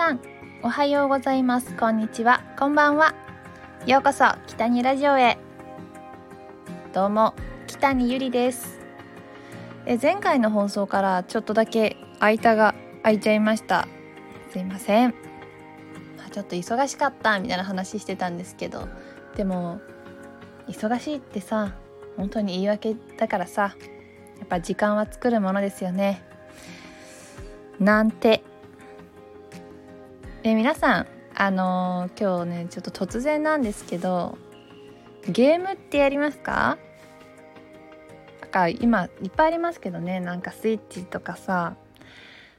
さんおはようございます。こんにちは。こんばんは。ようこそ北にラジオへ。どうも北にゆりです。え前回の放送からちょっとだけ間が空いちゃいました。すいません。ちょっと忙しかったみたいな話してたんですけど。でも忙しいってさ本当に言い訳だからさやっぱ時間は作るものですよね。なんてえ皆さんあのー、今日ねちょっと突然なんですけどゲームってやりますか？なんか今いっぱいありますけどね。なんかスイッチとかさ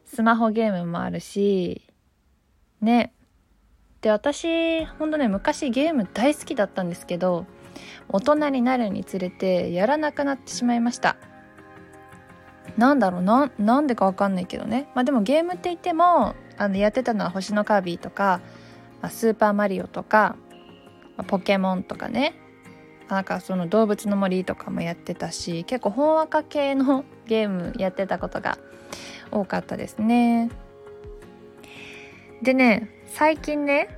スマホゲームもあるしね。で私ほんとね昔ゲーム大好きだったんですけど大人になるにつれてやらなくなってしまいました。なんだろうななんでかわかんないけどね。まあでもゲームって言ってもあのやってたのは星のカービィとか、ま、スーパーマリオとか、ま、ポケモンとかね。なんかその動物の森とかもやってたし結構本話化系の ゲームやってたことが多かったですね。でね最近ね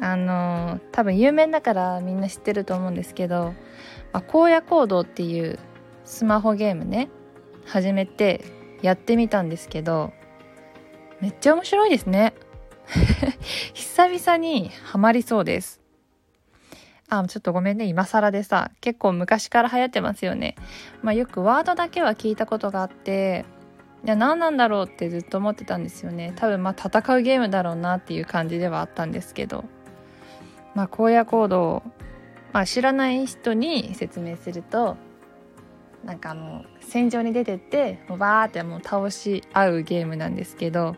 あの多分有名だからみんな知ってると思うんですけど「ま、荒野行動」っていうスマホゲームね始めてやってみたんですけどめっちゃ面白いですね。久々にハマりそうです。あちょっとごめんね。今更でさ結構昔から流行ってますよね。まあよくワードだけは聞いたことがあっていや何なんだろうってずっと思ってたんですよね。多分まあ戦うゲームだろうなっていう感じではあったんですけど。まあ荒野行動まあ知らない人に説明するとなんかもう戦場に出てってもうバーってもう倒し合うゲームなんですけど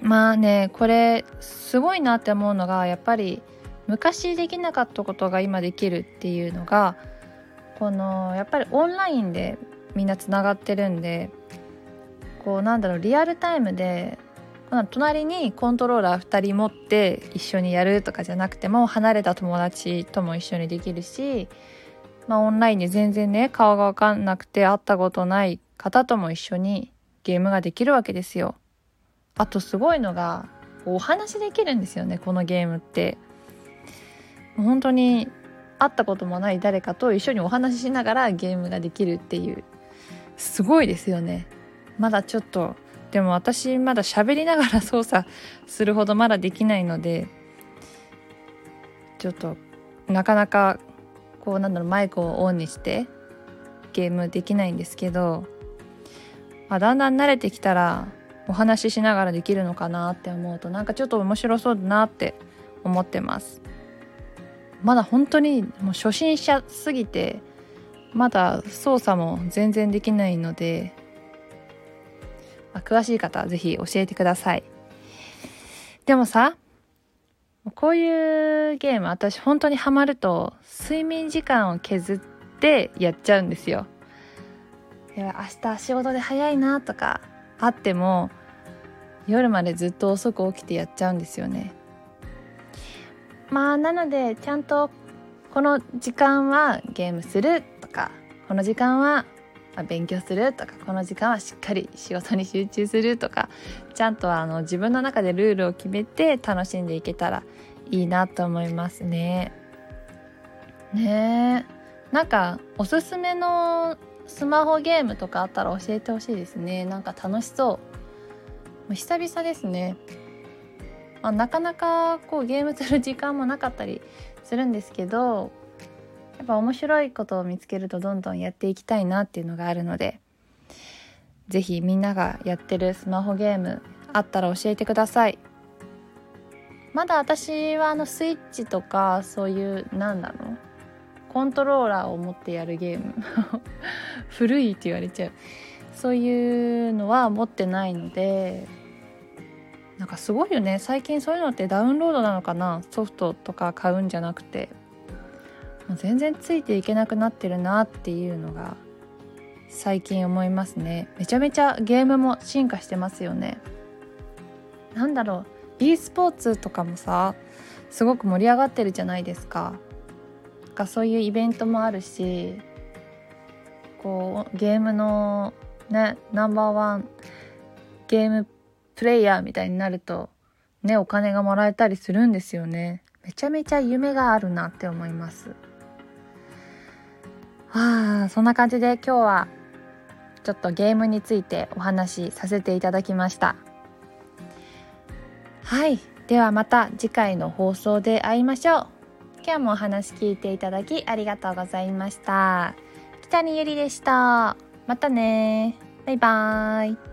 まあねこれすごいなって思うのがやっぱり昔できなかったことが今できるっていうのがこのやっぱりオンラインでみんなつながってるんでこうなんだろうリアルタイムで隣にコントローラー2人持って一緒にやるとかじゃなくても離れた友達とも一緒にできるし、まあ、オンラインで全然ね顔が分かんなくて会ったことない方とも一緒にゲームができるわけですよ。あとすごいのがお話できるんですよねこのゲームって。本当に会ったこともない誰かと一緒にお話ししながらゲームができるっていうすごいですよねまだちょっとでも私まだ喋りながら 操作するほどまだできないのでちょっとなかなかこうなんだろうマイクをオンにしてゲームできないんですけど、まあ、だんだん慣れてきたらお話ししながらできるのかなって思うとなんかちょっと面白そうだなって思ってます。まだ本当にもう初心者すぎてまだ操作も全然できないので、まあ、詳しい方は是非教えてください。でもさこういうゲーム私本当にハマると睡眠時間を削ってやっちゃうんですよ。明日仕事で早いなとかあっても夜までずっと遅く起きてやっちゃうんですよね。まあなのでちゃんとこの時間はゲームするとかこの時間はま勉強するとかこの時間はしっかり仕事に集中するとかちゃんとあの自分の中でルールを決めて楽しんでいけたらいいなと思いますね。ねえ。なんかおすすめのスマホゲームとかあったら教えてほしいですね。なんか楽しそう。久々ですね。まあ、なかなかこうゲームする時間もなかったりするんですけどやっぱ面白いことを見つけるとどんどんやっていきたいなっていうのがあるので是非みんながやってるスマホゲームあったら教えてください。まだ私はあのスイッチとかそういう何なんだろうコントローラーを持ってやるゲーム 古いって言われちゃう。そういうのは持ってないのでなんかすごいよね。最近そういうのってダウンロードなのかな？ソフトとか買うんじゃなくて。全然ついていけなくなってるなっていうのが最近思いますね。めちゃめちゃゲームも進化してますよね。なんだろう。e スポーツとかもさすごく盛り上がってるじゃないですか。かそういうイベントもあるしこうゲームのねナンバーワンゲームプレイヤーみたいになるとねお金がもらえたりするんですよね。めちゃめちゃ夢があるなって思います。あそんな感じで今日はちょっとゲームについてお話しさせていただきました。はい。ではまた次回の放送で会いましょう。今日もお話聞いていただきありがとうございました。北にゆりでした。またねバイバーイ。